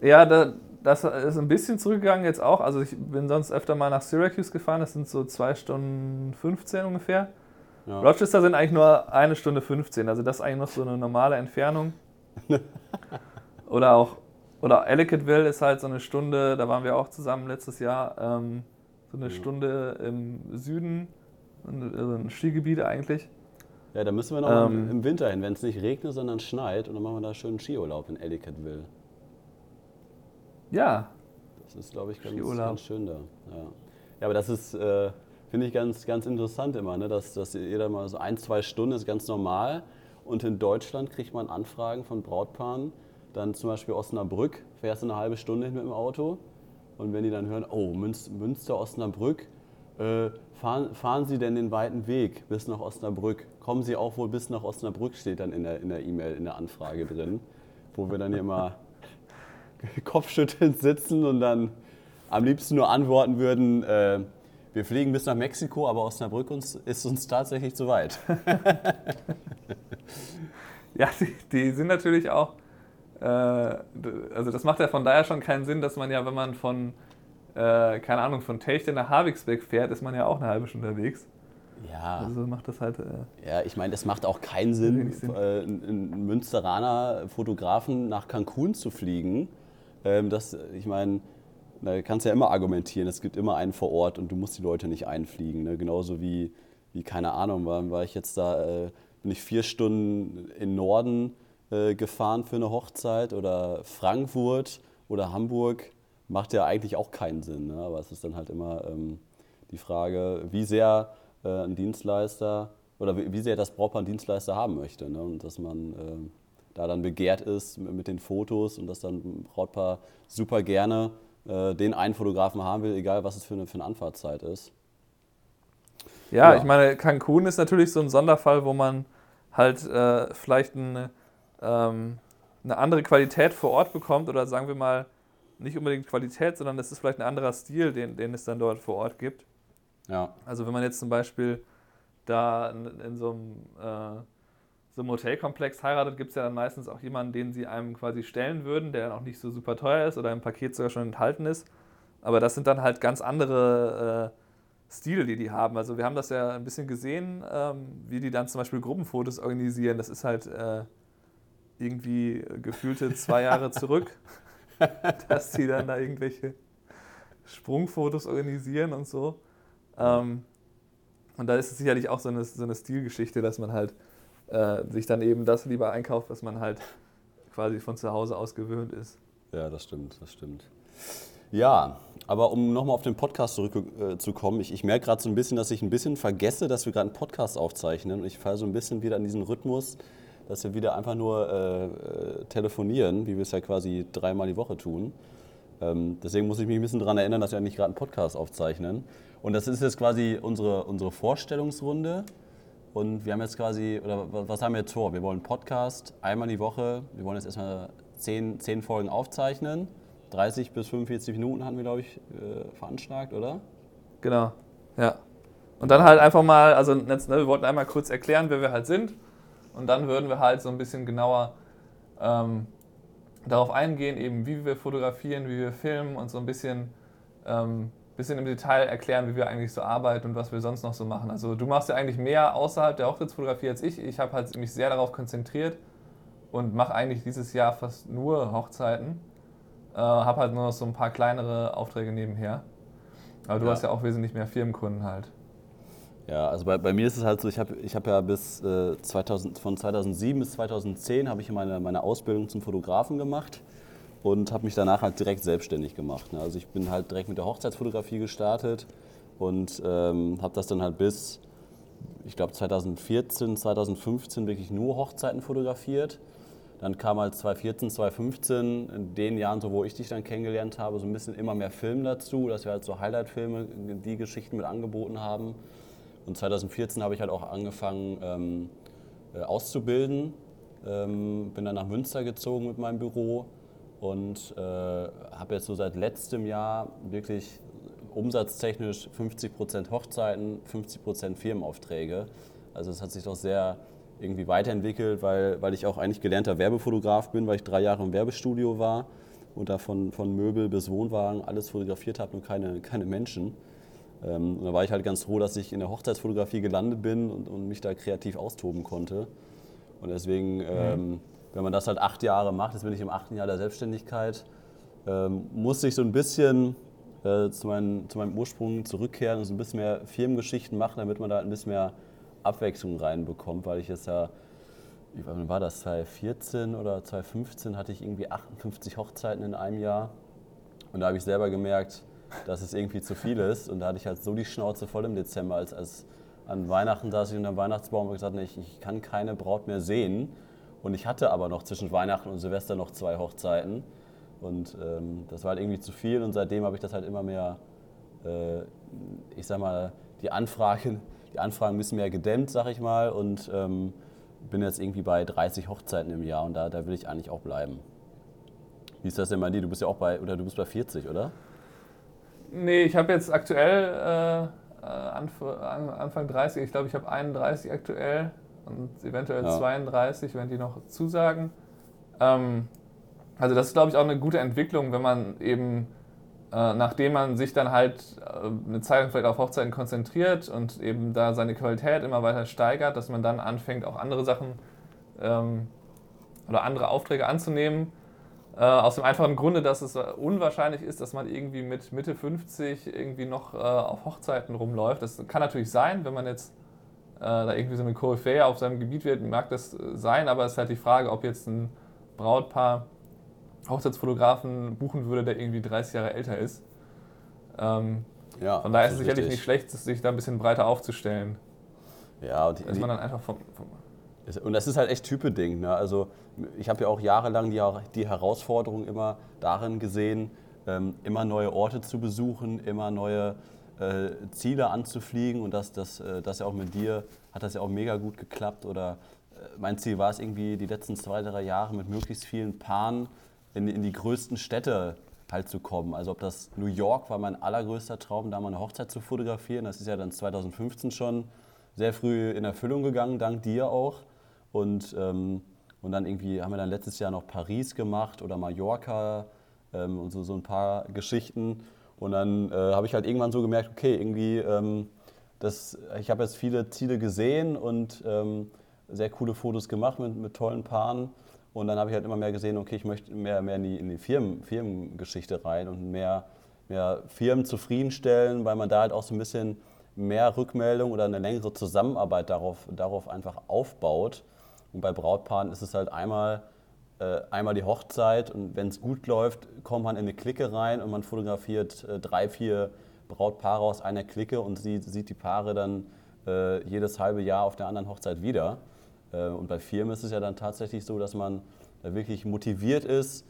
Speaker 2: Ja, da, das ist ein bisschen zurückgegangen jetzt auch. Also ich bin sonst öfter mal nach Syracuse gefahren, das sind so 2 Stunden 15 ungefähr.
Speaker 1: Ja.
Speaker 2: Rochester sind eigentlich nur eine Stunde 15, also das ist eigentlich noch so eine normale Entfernung. *laughs* oder auch, oder Ellicottville ist halt so eine Stunde, da waren wir auch zusammen letztes Jahr, ähm, so eine
Speaker 1: Ja.
Speaker 2: Stunde im Süden, also ein Skigebiet eigentlich.
Speaker 1: Ja, da müssen wir noch
Speaker 2: Ähm.
Speaker 1: im Winter hin, wenn es nicht regnet, sondern schneit. Und dann machen wir da schönen Skiurlaub in Ellicottville.
Speaker 2: Ja,
Speaker 1: Das ist, glaube ich, ganz, ganz schön da. Ja. ja, aber das ist, äh, finde ich, ganz, ganz interessant immer, ne? dass, dass jeder mal so ein, zwei Stunden ist ganz normal. Und in Deutschland kriegt man Anfragen von Brautpaaren, dann zum Beispiel Osnabrück, fährst du eine halbe Stunde mit dem Auto. Und wenn die dann hören, oh, Münster, Osnabrück, äh, fahren, fahren Sie denn den weiten Weg bis nach Osnabrück? Kommen Sie auch wohl bis nach Osnabrück, steht dann in der in der E-Mail, in der Anfrage drin, wo wir dann hier immer *laughs* kopfschüttelnd sitzen und dann am liebsten nur antworten würden, äh, wir fliegen bis nach Mexiko, aber Osnabrück uns, ist uns tatsächlich zu weit. *laughs*
Speaker 2: Ja, die, die sind natürlich auch. Äh, also, das macht ja von daher schon keinen Sinn, dass man ja, wenn man von, äh, keine Ahnung, von Techte nach Havixbeck fährt, ist man ja auch eine halbe Stunde unterwegs.
Speaker 1: Ja,
Speaker 2: Also macht das halt. Äh,
Speaker 1: ja ich meine, es macht auch keinen Sinn,
Speaker 2: Sinn.
Speaker 1: äh, einen Münsteraner Fotografen nach Cancun zu fliegen. Ähm, das, ich meine, da kannst du ja immer argumentieren, es gibt immer einen vor Ort und du musst die Leute nicht einfliegen. Ne? Genauso wie, wie, keine Ahnung, war, war ich jetzt da, äh, bin ich vier Stunden in Norden äh, gefahren für eine Hochzeit oder Frankfurt oder Hamburg, macht ja eigentlich auch keinen Sinn. Ne? Aber es ist dann halt immer ähm, die Frage, wie sehr äh, ein Dienstleister oder wie, wie sehr das Brautpaar einen Dienstleister haben möchte. Ne? Und dass man ähm, da dann begehrt ist mit, mit den Fotos und dass dann ein Brautpaar super gerne äh, den einen Fotografen haben will, egal was es für eine, für eine Anfahrtzeit ist.
Speaker 2: ja,
Speaker 1: Ja.
Speaker 2: ich meine, Cancun ist natürlich so ein Sonderfall, wo man halt äh, vielleicht eine, ähm, eine andere Qualität vor Ort bekommt oder sagen wir mal, nicht unbedingt Qualität, sondern es ist vielleicht ein anderer Stil, den, den es dann dort vor Ort gibt.
Speaker 1: Ja,
Speaker 2: Also wenn man jetzt zum Beispiel da in, in so einem, äh, so einem Hotelkomplex heiratet, gibt es ja dann meistens auch jemanden, den sie einem quasi stellen würden, der dann auch nicht so super teuer ist oder im Paket sogar schon enthalten ist. Aber das sind dann halt ganz andere äh, Stile, die die haben. Also wir haben das ja ein bisschen gesehen, ähm, wie die dann zum Beispiel Gruppenfotos organisieren. Das ist halt äh, irgendwie gefühlte zwei Jahre zurück, *laughs* dass die dann da irgendwelche Sprungfotos organisieren und so. Ähm, und da ist es sicherlich auch so eine, so eine Stilgeschichte, dass man halt äh, sich dann eben das lieber einkauft, was man halt quasi von zu Hause aus gewöhnt ist.
Speaker 1: ja, das stimmt, das stimmt. Ja, aber um nochmal auf den Podcast zurückzukommen, ich, ich merke gerade so ein bisschen, dass ich ein bisschen vergesse, dass wir gerade einen Podcast aufzeichnen. Und ich falle so ein bisschen wieder in diesen Rhythmus, dass wir wieder einfach nur äh, äh, telefonieren, wie wir es ja quasi dreimal die Woche tun. Ähm, deswegen muss ich mich ein bisschen daran erinnern, dass wir eigentlich gerade einen Podcast aufzeichnen. Und das ist jetzt quasi unsere, unsere Vorstellungsrunde. Und wir haben jetzt quasi, oder wa- was haben wir jetzt vor? Wir wollen Podcast einmal die Woche. Wir wollen jetzt erstmal zehn, zehn Folgen aufzeichnen. 30 bis 45 Minuten hatten wir, glaube ich, äh, veranschlagt, oder?
Speaker 2: Genau, ja. Und dann halt einfach mal, also jetzt, ne, wir wollten einmal kurz erklären, wer wir halt sind. Und dann würden wir halt so ein bisschen genauer ähm, darauf eingehen, eben wie wir fotografieren, wie wir filmen und so ein bisschen, ähm, bisschen im Detail erklären, wie wir eigentlich so arbeiten und was wir sonst noch so machen. Also du machst ja eigentlich mehr außerhalb der Hochzeitsfotografie als ich. Ich habe halt mich sehr darauf konzentriert und mache eigentlich dieses Jahr fast nur Hochzeiten. Äh, habe halt nur noch so ein paar kleinere Aufträge nebenher. Aber du
Speaker 1: Ja.
Speaker 2: hast ja auch wesentlich mehr Firmenkunden halt.
Speaker 1: Ja, also bei, bei mir ist es halt so, ich habe ich hab ja bis äh, 2000, von 2007 bis 2010 habe ich meine, meine Ausbildung zum Fotografen gemacht und habe mich danach halt direkt selbstständig gemacht. Ne? Also ich bin halt direkt mit der Hochzeitsfotografie gestartet und ähm, habe das dann halt bis, ich glaube 2014, 2015 wirklich nur Hochzeiten fotografiert. Dann kam halt 2014, 2015, in den Jahren, so wo ich dich dann kennengelernt habe, so ein bisschen immer mehr Film dazu, dass wir halt so Highlight-Filme, die Geschichten mit angeboten haben. Und 2014 habe ich halt auch angefangen ähm, äh, auszubilden. Ähm, bin dann nach Münster gezogen mit meinem Büro und äh, habe jetzt so seit letztem Jahr wirklich umsatztechnisch 50% Hochzeiten, 50% Firmenaufträge. Also es hat sich doch sehr irgendwie weiterentwickelt, weil, weil ich auch eigentlich gelernter Werbefotograf bin, weil ich drei Jahre im Werbestudio war und da von, von Möbel bis Wohnwagen alles fotografiert habe, nur keine, keine Menschen. Ähm, und da war ich halt ganz froh, dass ich in der Hochzeitsfotografie gelandet bin und, und mich da kreativ austoben konnte. Und deswegen, mhm. ähm, wenn man das halt acht Jahre macht, jetzt bin ich im achten Jahr der Selbstständigkeit, ähm, musste ich so ein bisschen äh, zu, meinen, zu meinem Ursprung zurückkehren und so ein bisschen mehr Firmengeschichten machen, damit man da ein bisschen mehr Abwechslung reinbekommt, weil ich jetzt ja, wann war das, 2014 oder 2015 hatte ich irgendwie 58 Hochzeiten in einem Jahr. Und da habe ich selber gemerkt, dass es irgendwie zu viel ist. Und da hatte ich halt so die Schnauze voll im Dezember, als, als an Weihnachten saß ich unter dem Weihnachtsbaum und gesagt, nee, ich, ich kann keine Braut mehr sehen. Und ich hatte aber noch zwischen Weihnachten und Silvester noch zwei Hochzeiten. Und ähm, das war halt irgendwie zu viel und seitdem habe ich das halt immer mehr, äh, ich sag mal, die Anfragen, die Anfragen müssen mehr gedämmt, sag ich mal, und ähm, bin jetzt irgendwie bei 30 Hochzeiten im Jahr und da, da will ich eigentlich auch bleiben. Wie ist das denn bei dir? Du bist ja auch bei, oder du bist bei 40, oder?
Speaker 2: Nee, ich habe jetzt aktuell äh, äh Anf Anfang 30, ich glaube, ich habe 31 aktuell und eventuell ja. 32, wenn die noch zusagen. Ähm, also das ist, glaube ich, auch eine gute Entwicklung, wenn man eben, äh, nachdem man sich dann halt äh, eine Zeit lang vielleicht auf Hochzeiten konzentriert und eben da seine Qualität immer weiter steigert, dass man dann anfängt, auch andere Sachen ähm, oder andere Aufträge anzunehmen. Äh, aus dem einfachen Grunde, dass es unwahrscheinlich ist, dass man irgendwie mit Mitte 50 irgendwie noch äh, auf Hochzeiten rumläuft. Das kann natürlich sein, wenn man jetzt äh, da irgendwie so eine Koryphäe auf seinem Gebiet wird, mag das äh, sein, aber es ist halt die Frage, ob jetzt ein Brautpaar Hochzeitsfotografen buchen würde, der irgendwie 30 Jahre älter ist. Ähm, ja, von daher ist es sicherlich richtig. nicht schlecht, sich da ein bisschen breiter aufzustellen.
Speaker 1: Ja, und
Speaker 2: die, ist man dann einfach vom, vom
Speaker 1: und das ist halt echt Typeding. Ne? Also ich habe ja auch jahrelang die, die Herausforderung immer darin gesehen, ähm, immer neue Orte zu besuchen, immer neue äh, Ziele anzufliegen und das, das, äh, das ja auch mit dir hat das ja auch mega gut geklappt. Oder äh, mein Ziel war es irgendwie die letzten zwei, drei Jahre mit möglichst vielen Paaren in, in die größten Städte halt zu kommen. Also ob das New York war mein allergrößter Traum, da mal eine Hochzeit zu fotografieren. Das ist ja dann 2015 schon sehr früh in Erfüllung gegangen, dank dir auch. Und, ähm, und dann irgendwie haben wir dann letztes Jahr noch Paris gemacht oder Mallorca ähm, und so, so ein paar Geschichten. Und dann äh, habe ich halt irgendwann so gemerkt, okay, irgendwie, ähm, das, ich habe jetzt viele Ziele gesehen und ähm, sehr coole Fotos gemacht mit, mit tollen Paaren. Und dann habe ich halt immer mehr gesehen, okay, ich möchte mehr, mehr in die, in die Firmen, Firmengeschichte rein und mehr, mehr Firmen zufriedenstellen, weil man da halt auch so ein bisschen mehr Rückmeldung oder eine längere Zusammenarbeit darauf, darauf einfach aufbaut. Und bei Brautpaaren ist es halt einmal, äh, einmal die Hochzeit und wenn es gut läuft, kommt man in eine Clique rein und man fotografiert äh, drei, vier Brautpaare aus einer Clique und sieht, sieht die Paare dann äh, jedes halbe Jahr auf der anderen Hochzeit wieder. Äh, und bei Firmen ist es ja dann tatsächlich so, dass man da wirklich motiviert ist,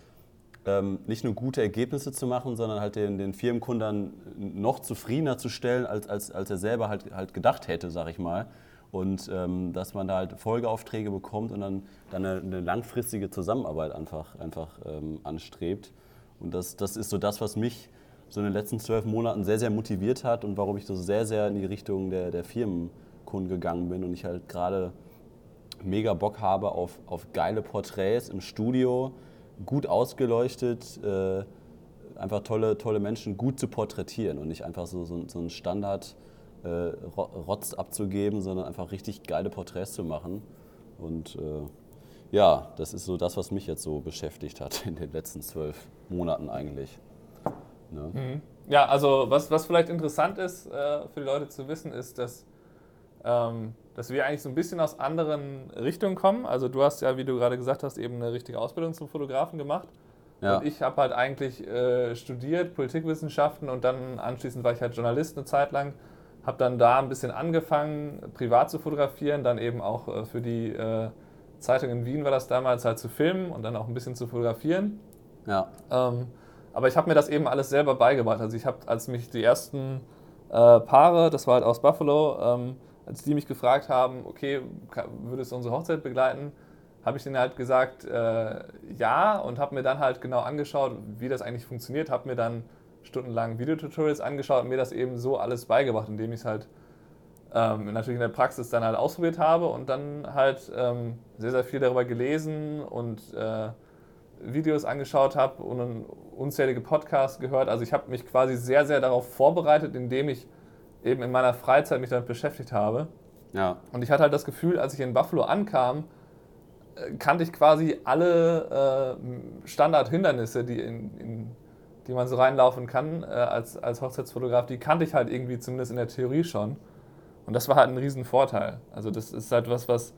Speaker 1: ähm, nicht nur gute Ergebnisse zu machen, sondern halt den, den Firmenkunden noch zufriedener zu stellen, als, als, als er selber halt, halt gedacht hätte, sag ich mal. Und ähm, dass man da halt Folgeaufträge bekommt und dann, dann eine, eine langfristige Zusammenarbeit einfach, einfach ähm, anstrebt. Und das, das ist so das, was mich so in den letzten zwölf Monaten sehr, sehr motiviert hat und warum ich so sehr, sehr in die Richtung der, der Firmenkunden gegangen bin und ich halt gerade mega Bock habe auf, auf geile Porträts im Studio, gut ausgeleuchtet, äh, einfach tolle, tolle Menschen gut zu porträtieren und nicht einfach so, so, so einen Standard äh, Rotz abzugeben, sondern einfach richtig geile Porträts zu machen. Und äh, ja, das ist so das, was mich jetzt so beschäftigt hat in den letzten zwölf Monaten eigentlich.
Speaker 2: Ne? Mhm. Ja, also was, was vielleicht interessant ist äh, für die Leute zu wissen, ist, dass ähm, dass wir eigentlich so ein bisschen aus anderen Richtungen kommen. Also du hast ja, wie du gerade gesagt hast, eben eine richtige Ausbildung zum Fotografen gemacht. Ja. Und ich habe halt eigentlich äh, studiert, Politikwissenschaften und dann anschließend war ich halt Journalist eine Zeit lang. Habe dann da ein bisschen angefangen, privat zu fotografieren, dann eben auch äh, für die äh, Zeitung in Wien war das damals halt zu filmen und dann auch ein bisschen zu fotografieren. Ja. Ähm, aber ich habe mir das eben alles selber beigebracht. Also ich habe, als mich die ersten äh, Paare, das war halt aus Buffalo, ähm, als die mich gefragt haben, okay, würdest du unsere Hochzeit begleiten, habe ich denen halt gesagt, äh, ja und habe mir dann halt genau angeschaut, wie das eigentlich funktioniert, habe mir dann stundenlang Videotutorials angeschaut und mir das eben so alles beigebracht, indem ich es halt ähm, natürlich in der Praxis dann halt ausprobiert habe und dann halt ähm, sehr, sehr viel darüber gelesen und äh, Videos angeschaut habe und unzählige Podcasts gehört. Also ich habe mich quasi sehr, sehr darauf vorbereitet, indem ich eben in meiner Freizeit mich damit beschäftigt habe.
Speaker 1: Ja.
Speaker 2: Und ich hatte halt das Gefühl, als ich in Buffalo ankam, äh, kannte ich quasi alle äh, Standardhindernisse, die, in, in, die man so reinlaufen kann äh, als, als Hochzeitsfotograf, die kannte ich halt irgendwie zumindest in der Theorie schon. Und das war halt ein Riesenvorteil. Also das ist halt was, was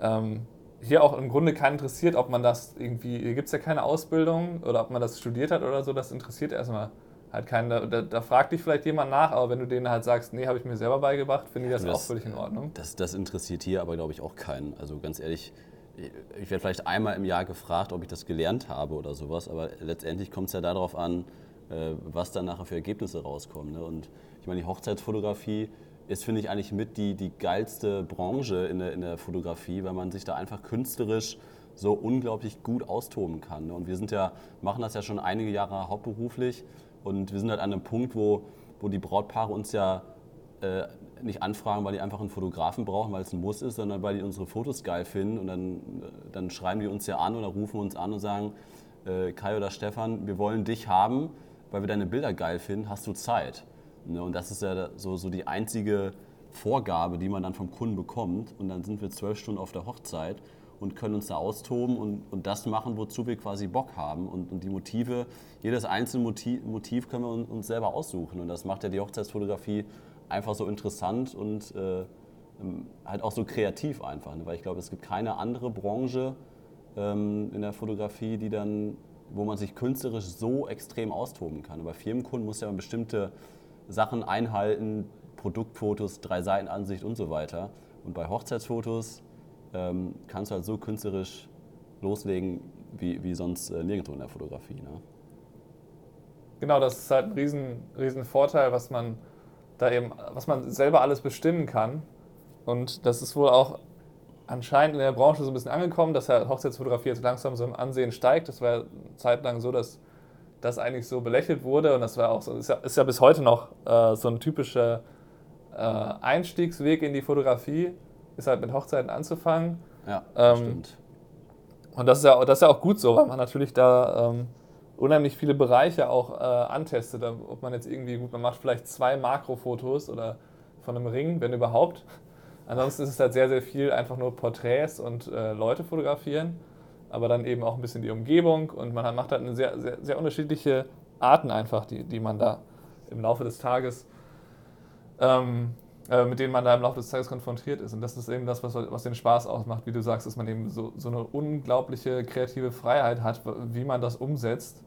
Speaker 2: ähm, hier auch im Grunde keinen interessiert, ob man das irgendwie, hier gibt es ja keine Ausbildung oder ob man das studiert hat oder so, das interessiert erstmal halt keinen. Da, da, da, fragt dich vielleicht jemand nach, aber wenn du denen halt sagst, nee, habe ich mir selber beigebracht, finde ich das, das, auch völlig in Ordnung.
Speaker 1: Das, das interessiert hier aber, glaube ich, auch keinen. Also ganz ehrlich, ich werde vielleicht einmal im Jahr gefragt, ob ich das gelernt habe oder sowas, aber letztendlich kommt es ja darauf an, äh, was dann nachher für Ergebnisse rauskommen. Ne? Und ich meine, die Hochzeitsfotografie ist, finde ich, eigentlich mit die, die geilste Branche in der, in der Fotografie, weil man sich da einfach künstlerisch so unglaublich gut austoben kann. Ne? Und wir sind ja, machen das ja schon einige Jahre hauptberuflich und wir sind halt an einem Punkt, wo, wo die Brautpaare uns ja äh, nicht anfragen, weil die einfach einen Fotografen brauchen, weil es ein Muss ist, sondern weil die unsere Fotos geil finden und dann, dann schreiben die uns ja an oder rufen uns an und sagen, äh, Kai oder Stefan, wir wollen dich haben, weil wir deine Bilder geil finden, hast du Zeit? Ne? Und das ist ja so, so die einzige Vorgabe, die man dann vom Kunden bekommt. Und dann sind wir zwölf Stunden auf der Hochzeit und können uns da austoben und, und das machen, wozu wir quasi Bock haben. Und, und die Motive, jedes einzelne Motiv, Motiv können wir uns selber aussuchen. Und das macht ja die Hochzeitsfotografie einfach so interessant und äh, ähm, halt auch so kreativ einfach. Ne? Weil ich glaube, es gibt keine andere Branche ähm, in der Fotografie, die dann, wo man sich künstlerisch so extrem austoben kann. bei Firmenkunden muss ja bestimmte Sachen einhalten, Produktfotos, drei Seiten Ansicht und so weiter. Und bei Hochzeitsfotos ähm, kannst du halt so künstlerisch loslegen, wie, wie sonst äh, nirgendwo in der Fotografie. Ne?
Speaker 2: Genau, das ist halt ein riesen, riesen Vorteil, was man da eben, was man selber alles bestimmen kann. Und das ist wohl auch anscheinend in der Branche so ein bisschen angekommen, dass ja Hochzeitsfotografie jetzt langsam so im Ansehen steigt. Das war zeitlang so, dass das eigentlich so belächelt wurde und das war auch so, ist ja, ist ja bis heute noch äh, so ein typischer äh, Einstiegsweg in die Fotografie, ist halt mit Hochzeiten anzufangen.
Speaker 1: Ja, ähm, stimmt.
Speaker 2: Und das ist, ja, das ist ja auch gut so, weil man natürlich da ähm, unheimlich viele Bereiche auch äh, antestet. Ob man jetzt irgendwie, gut, man macht vielleicht zwei Makrofotos oder von einem Ring, wenn überhaupt. Ansonsten ist es halt sehr, sehr viel einfach nur Porträts und äh, Leute fotografieren, aber dann eben auch ein bisschen die Umgebung und man macht halt eine sehr, sehr, sehr unterschiedliche Arten einfach, die, die man da im Laufe des Tages, ähm, äh, mit denen man da im Laufe des Tages konfrontiert ist. Und das ist eben das, was, was den Spaß ausmacht, wie du sagst, dass man eben so, so eine unglaubliche kreative Freiheit hat, wie man das umsetzt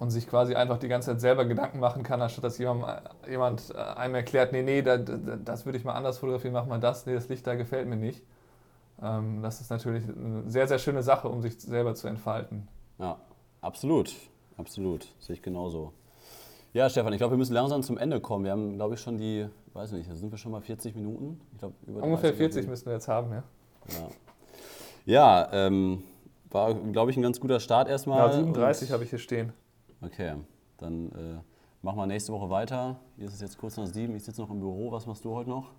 Speaker 2: und sich quasi einfach die ganze Zeit selber Gedanken machen kann, anstatt dass jemand, jemand äh, einem erklärt, nee, nee, das, das würde ich mal anders fotografieren, mach mal das, nee, das Licht da gefällt mir nicht. Ähm, das ist natürlich eine sehr, sehr schöne Sache, um sich selber zu entfalten.
Speaker 1: Ja, absolut, absolut, sehe ich genauso. Ja, Stefan, ich glaube, wir müssen langsam zum Ende kommen. Wir haben, glaube ich, schon die, weiß nicht, sind wir schon mal 40 Minuten? Ich
Speaker 2: glaub, Ungefähr 40 Minuten. müssen wir jetzt haben, ja.
Speaker 1: Ja, ja ähm, war, glaube ich, ein ganz guter Start erstmal.
Speaker 2: Ja, 37 habe ich hier stehen.
Speaker 1: Okay, dann äh, machen wir nächste Woche weiter. Hier ist es jetzt kurz nach sieben. Ich sitze noch im Büro. Was machst du heute noch?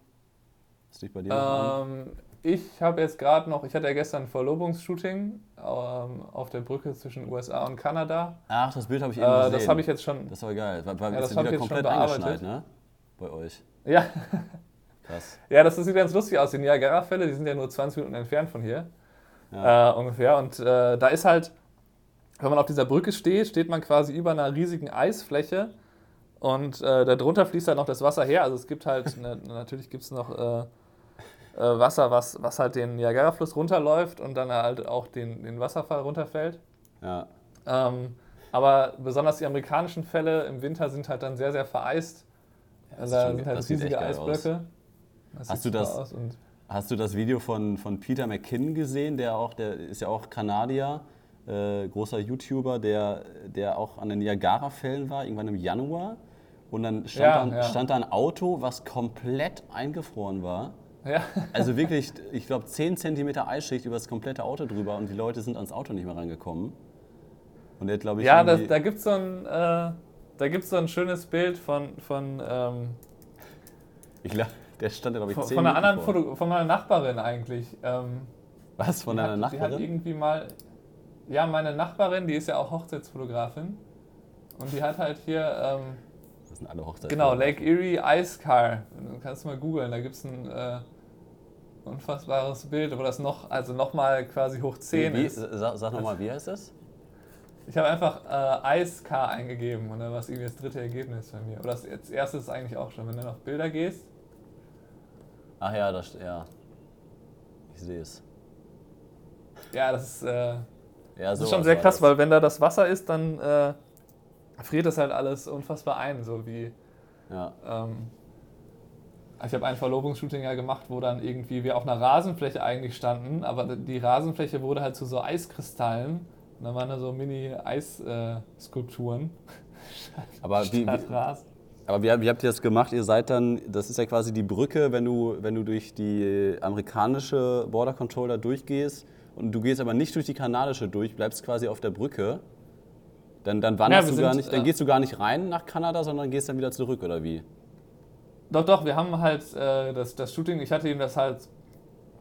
Speaker 2: Was liegt bei dir ähm, Ich habe jetzt gerade noch, ich hatte ja gestern ein Verlobungsshooting ähm, auf der Brücke zwischen USA und Kanada.
Speaker 1: Ach, das Bild habe ich eben äh, gesehen.
Speaker 2: Das habe ich jetzt schon.
Speaker 1: Das war geil. War, war ja, das habe ich jetzt komplett schon eingeschneit, ne? Bei euch.
Speaker 2: Ja. Krass. Ja, das sieht ganz lustig aus. Die Niagara-Fälle, die sind ja nur 20 Minuten entfernt von hier. Ja. Äh, ungefähr. Und äh, da ist halt wenn man auf dieser Brücke steht, steht man quasi über einer riesigen Eisfläche und äh, darunter fließt halt noch das Wasser her. Also es gibt halt, ne, natürlich gibt es noch äh, äh, Wasser, was, was halt den Niagara-Fluss runterläuft und dann halt auch den, den Wasserfall runterfällt.
Speaker 1: Ja.
Speaker 2: Ähm, aber besonders die amerikanischen Fälle im Winter sind halt dann sehr, sehr vereist. Ja, da schon, sind halt riesige Eisblöcke.
Speaker 1: Hast du, das, hast du das Video von, von Peter McKinnon gesehen? Der, auch, der ist ja auch Kanadier äh, großer YouTuber, der, der auch an den Niagara-Fällen war, irgendwann im Januar. Und dann stand, ja, da, ja. stand da ein Auto, was komplett eingefroren war.
Speaker 2: Ja.
Speaker 1: Also wirklich, ich glaube, 10 cm Eisschicht über das komplette Auto drüber und die Leute sind ans Auto nicht mehr rangekommen.
Speaker 2: Und er glaube ich. Ja, das, da gibt es so, ein, äh, so ein schönes Bild von. von ähm,
Speaker 1: ich, la Der stand ja, glaube ich,
Speaker 2: Von,
Speaker 1: 10
Speaker 2: von einer anderen. Foto, von meiner Nachbarin eigentlich. Ähm,
Speaker 1: Was, von deiner
Speaker 2: hat, Die hat
Speaker 1: Nachbarin?
Speaker 2: irgendwie mal. Ja, meine Nachbarin, die ist ja auch Hochzeitsfotografin. Und die hat halt hier, ähm,
Speaker 1: Das sind alle Hochzeiten.
Speaker 2: genau, Lake Erie Ice Car. Du kannst mal googeln, da gibt es ein äh, unfassbares Bild, wo das noch, also nochmal quasi hoch 10
Speaker 1: Wie,
Speaker 2: ist.
Speaker 1: sag sag nochmal, wie heißt das?
Speaker 2: Ich habe einfach äh, Ice Car eingegeben und dann war es irgendwie das dritte Ergebnis bei mir. Oder das, das erste ist eigentlich auch schon, wenn du dann auf Bilder gehst.
Speaker 1: Ach ja, das, ja. Ich sehe es.
Speaker 2: Ja, das ist, äh,
Speaker 1: Ja,
Speaker 2: das ist schon sehr krass,
Speaker 1: das.
Speaker 2: weil wenn da das Wasser ist, dann äh, friert das halt alles unfassbar ein, so wie
Speaker 1: Ja.
Speaker 2: Ähm, ich habe ein Verlobungsshooting ja gemacht, wo dann irgendwie wir auf einer Rasenfläche eigentlich standen, aber die Rasenfläche wurde halt zu so Eiskristallen. Und dann waren da so Mini-Eis-Skulpturen. *laughs*
Speaker 1: Aber wie, aber wie, wie habt ihr das gemacht? Ihr seid dann, das ist ja quasi die Brücke, wenn du, wenn du durch die amerikanische Border Controller durchgehst und du gehst aber nicht durch die kanadische durch, bleibst quasi auf der Brücke. Dann, dann wanderst
Speaker 2: wir
Speaker 1: du gar
Speaker 2: sind,
Speaker 1: nicht, dann
Speaker 2: äh,
Speaker 1: gehst du gar nicht rein nach Kanada, sondern gehst dann wieder zurück, oder wie?
Speaker 2: Doch, doch, wir haben halt äh, das, das Shooting, ich hatte ihm das halt,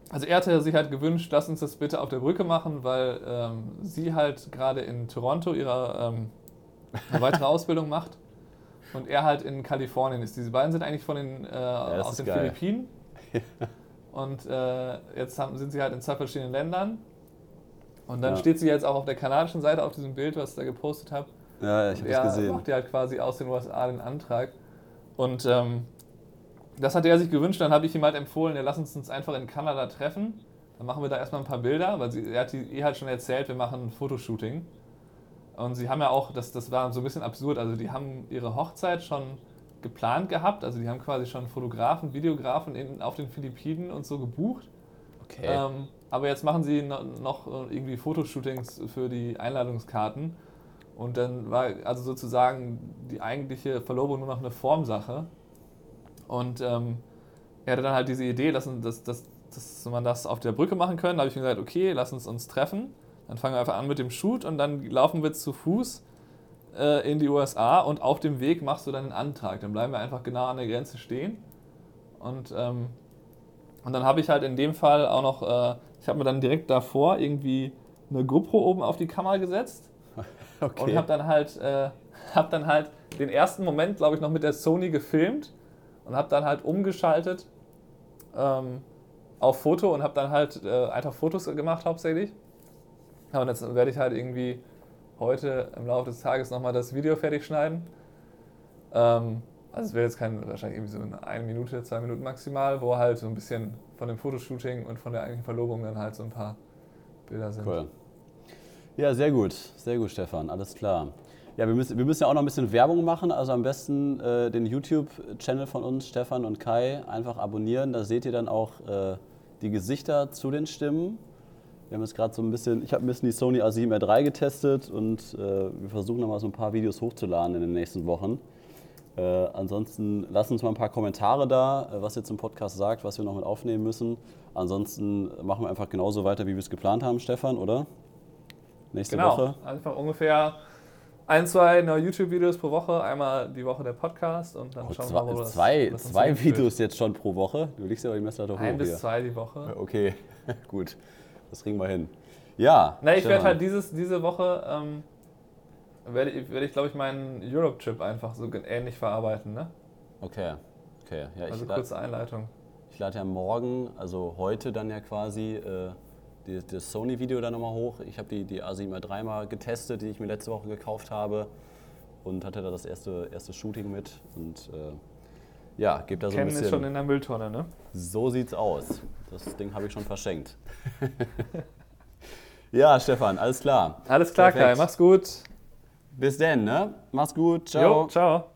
Speaker 2: also er hatte sich halt gewünscht, lass uns das bitte auf der Brücke machen, weil ähm, sie halt gerade in Toronto ihre ähm, weitere *laughs* Ausbildung macht und er halt in Kalifornien ist. Diese beiden sind eigentlich von den, äh,
Speaker 1: das
Speaker 2: aus den
Speaker 1: geil.
Speaker 2: Philippinen und äh, jetzt haben, sind sie halt in zwei verschiedenen Ländern. Und dann
Speaker 1: Ja.
Speaker 2: steht sie jetzt auch auf der kanadischen Seite auf diesem Bild, was ich da gepostet habe.
Speaker 1: Ja, ich habe
Speaker 2: Er
Speaker 1: das gesehen.
Speaker 2: macht ja halt quasi aus den USA den Antrag. Und ähm, das hat er sich gewünscht. Dann habe ich ihm halt empfohlen, ja, lass uns uns einfach in Kanada treffen. Dann machen wir da erstmal ein paar Bilder, weil sie, er hat die, ihr halt schon erzählt, wir machen ein Fotoshooting. Und sie haben ja auch, das, das war so ein bisschen absurd, also die haben ihre Hochzeit schon geplant gehabt. Also die haben quasi schon Fotografen, Videografen in, auf den Philippinen und so gebucht.
Speaker 1: Okay.
Speaker 2: Ähm, aber jetzt machen sie no- noch äh, irgendwie Fotoshootings für die Einladungskarten. Und dann war also sozusagen die eigentliche Verlobung nur noch eine Formsache. Und ähm, er hatte dann halt diese Idee, dass, dass, dass, dass man das auf der Brücke machen können. Da habe ich ihm gesagt, okay, lass uns uns treffen. Dann fangen wir einfach an mit dem Shoot und dann laufen wir zu Fuß äh, in die USA und auf dem Weg machst du dann einen Antrag. Dann bleiben wir einfach genau an der Grenze stehen. Und ähm, und dann habe ich halt in dem Fall auch noch, äh, ich habe mir dann direkt davor irgendwie eine GoPro oben auf die Kamera gesetzt *laughs* und
Speaker 1: okay.
Speaker 2: habe dann halt, äh, *laughs* habe dann halt den ersten Moment, glaube ich, noch mit der Sony gefilmt und habe dann halt umgeschaltet ähm, auf Foto und habe dann halt äh, einfach Fotos gemacht hauptsächlich. Ja, und jetzt werde ich halt irgendwie heute im Laufe des Tages nochmal das Video fertig schneiden. Ähm, also es wäre jetzt kein, wahrscheinlich irgendwie so eine, Minute, zwei Minuten maximal, wo halt so ein bisschen von dem Fotoshooting und von der eigentlichen Verlobung dann halt so ein paar Bilder sind.
Speaker 1: Cool. Ja, sehr gut. Sehr gut, Stefan. Alles klar. Ja, wir müssen, wir müssen ja auch noch ein bisschen Werbung machen. Also am besten äh, den YouTube-Channel von uns, Stefan und Kai, einfach abonnieren. Da seht ihr dann auch äh, die Gesichter zu den Stimmen. Wir haben jetzt gerade so ein bisschen, ich habe ein bisschen die Sony A7R3 getestet und äh, wir versuchen noch mal so ein paar Videos hochzuladen in den nächsten Wochen. Äh, ansonsten lasst uns mal ein paar Kommentare da, äh, was ihr zum Podcast sagt, was wir noch mit aufnehmen müssen. Ansonsten machen wir einfach genauso weiter, wie wir es geplant haben, Stefan, oder? Nächste
Speaker 2: Genau,
Speaker 1: Woche.
Speaker 2: einfach ungefähr ein, zwei neue YouTube-Videos pro Woche, einmal die Woche der Podcast und dann
Speaker 1: Oh,
Speaker 2: schauen
Speaker 1: zwei
Speaker 2: wir mal, wo das,
Speaker 1: zwei,
Speaker 2: uns
Speaker 1: zwei. Videos jetzt schon pro Woche. Du legst ja aber die Messlatte hoch
Speaker 2: Ein bis
Speaker 1: hier.
Speaker 2: zwei die Woche.
Speaker 1: Okay, *laughs* gut. Das kriegen wir hin. Ja.
Speaker 2: Na, ich werde halt dieses, diese Woche, ähm, werde ich, werde ich glaube ich, meinen Europe-Trip einfach so ähnlich verarbeiten. Ne?
Speaker 1: Okay, okay. Ja,
Speaker 2: Also kurze Einleitung.
Speaker 1: ich lade ja morgen, also heute dann ja quasi äh, die, das Sony-Video dann nochmal hoch. Ich habe die, die A7R3 mal getestet, die ich mir letzte Woche gekauft habe und hatte da das erste, erste Shooting mit und äh, ja, gebe da so ein
Speaker 2: Ken
Speaker 1: bisschen.
Speaker 2: ist schon in der Mülltonne, ne?
Speaker 1: So sieht's aus. Das Ding habe ich schon verschenkt. *laughs* ja, Stefan, alles klar.
Speaker 2: Alles klar,
Speaker 1: Perfekt.
Speaker 2: Kai, mach's gut.
Speaker 1: Bis denn, ne? Mach's gut. Ciao.
Speaker 2: Jo, ciao.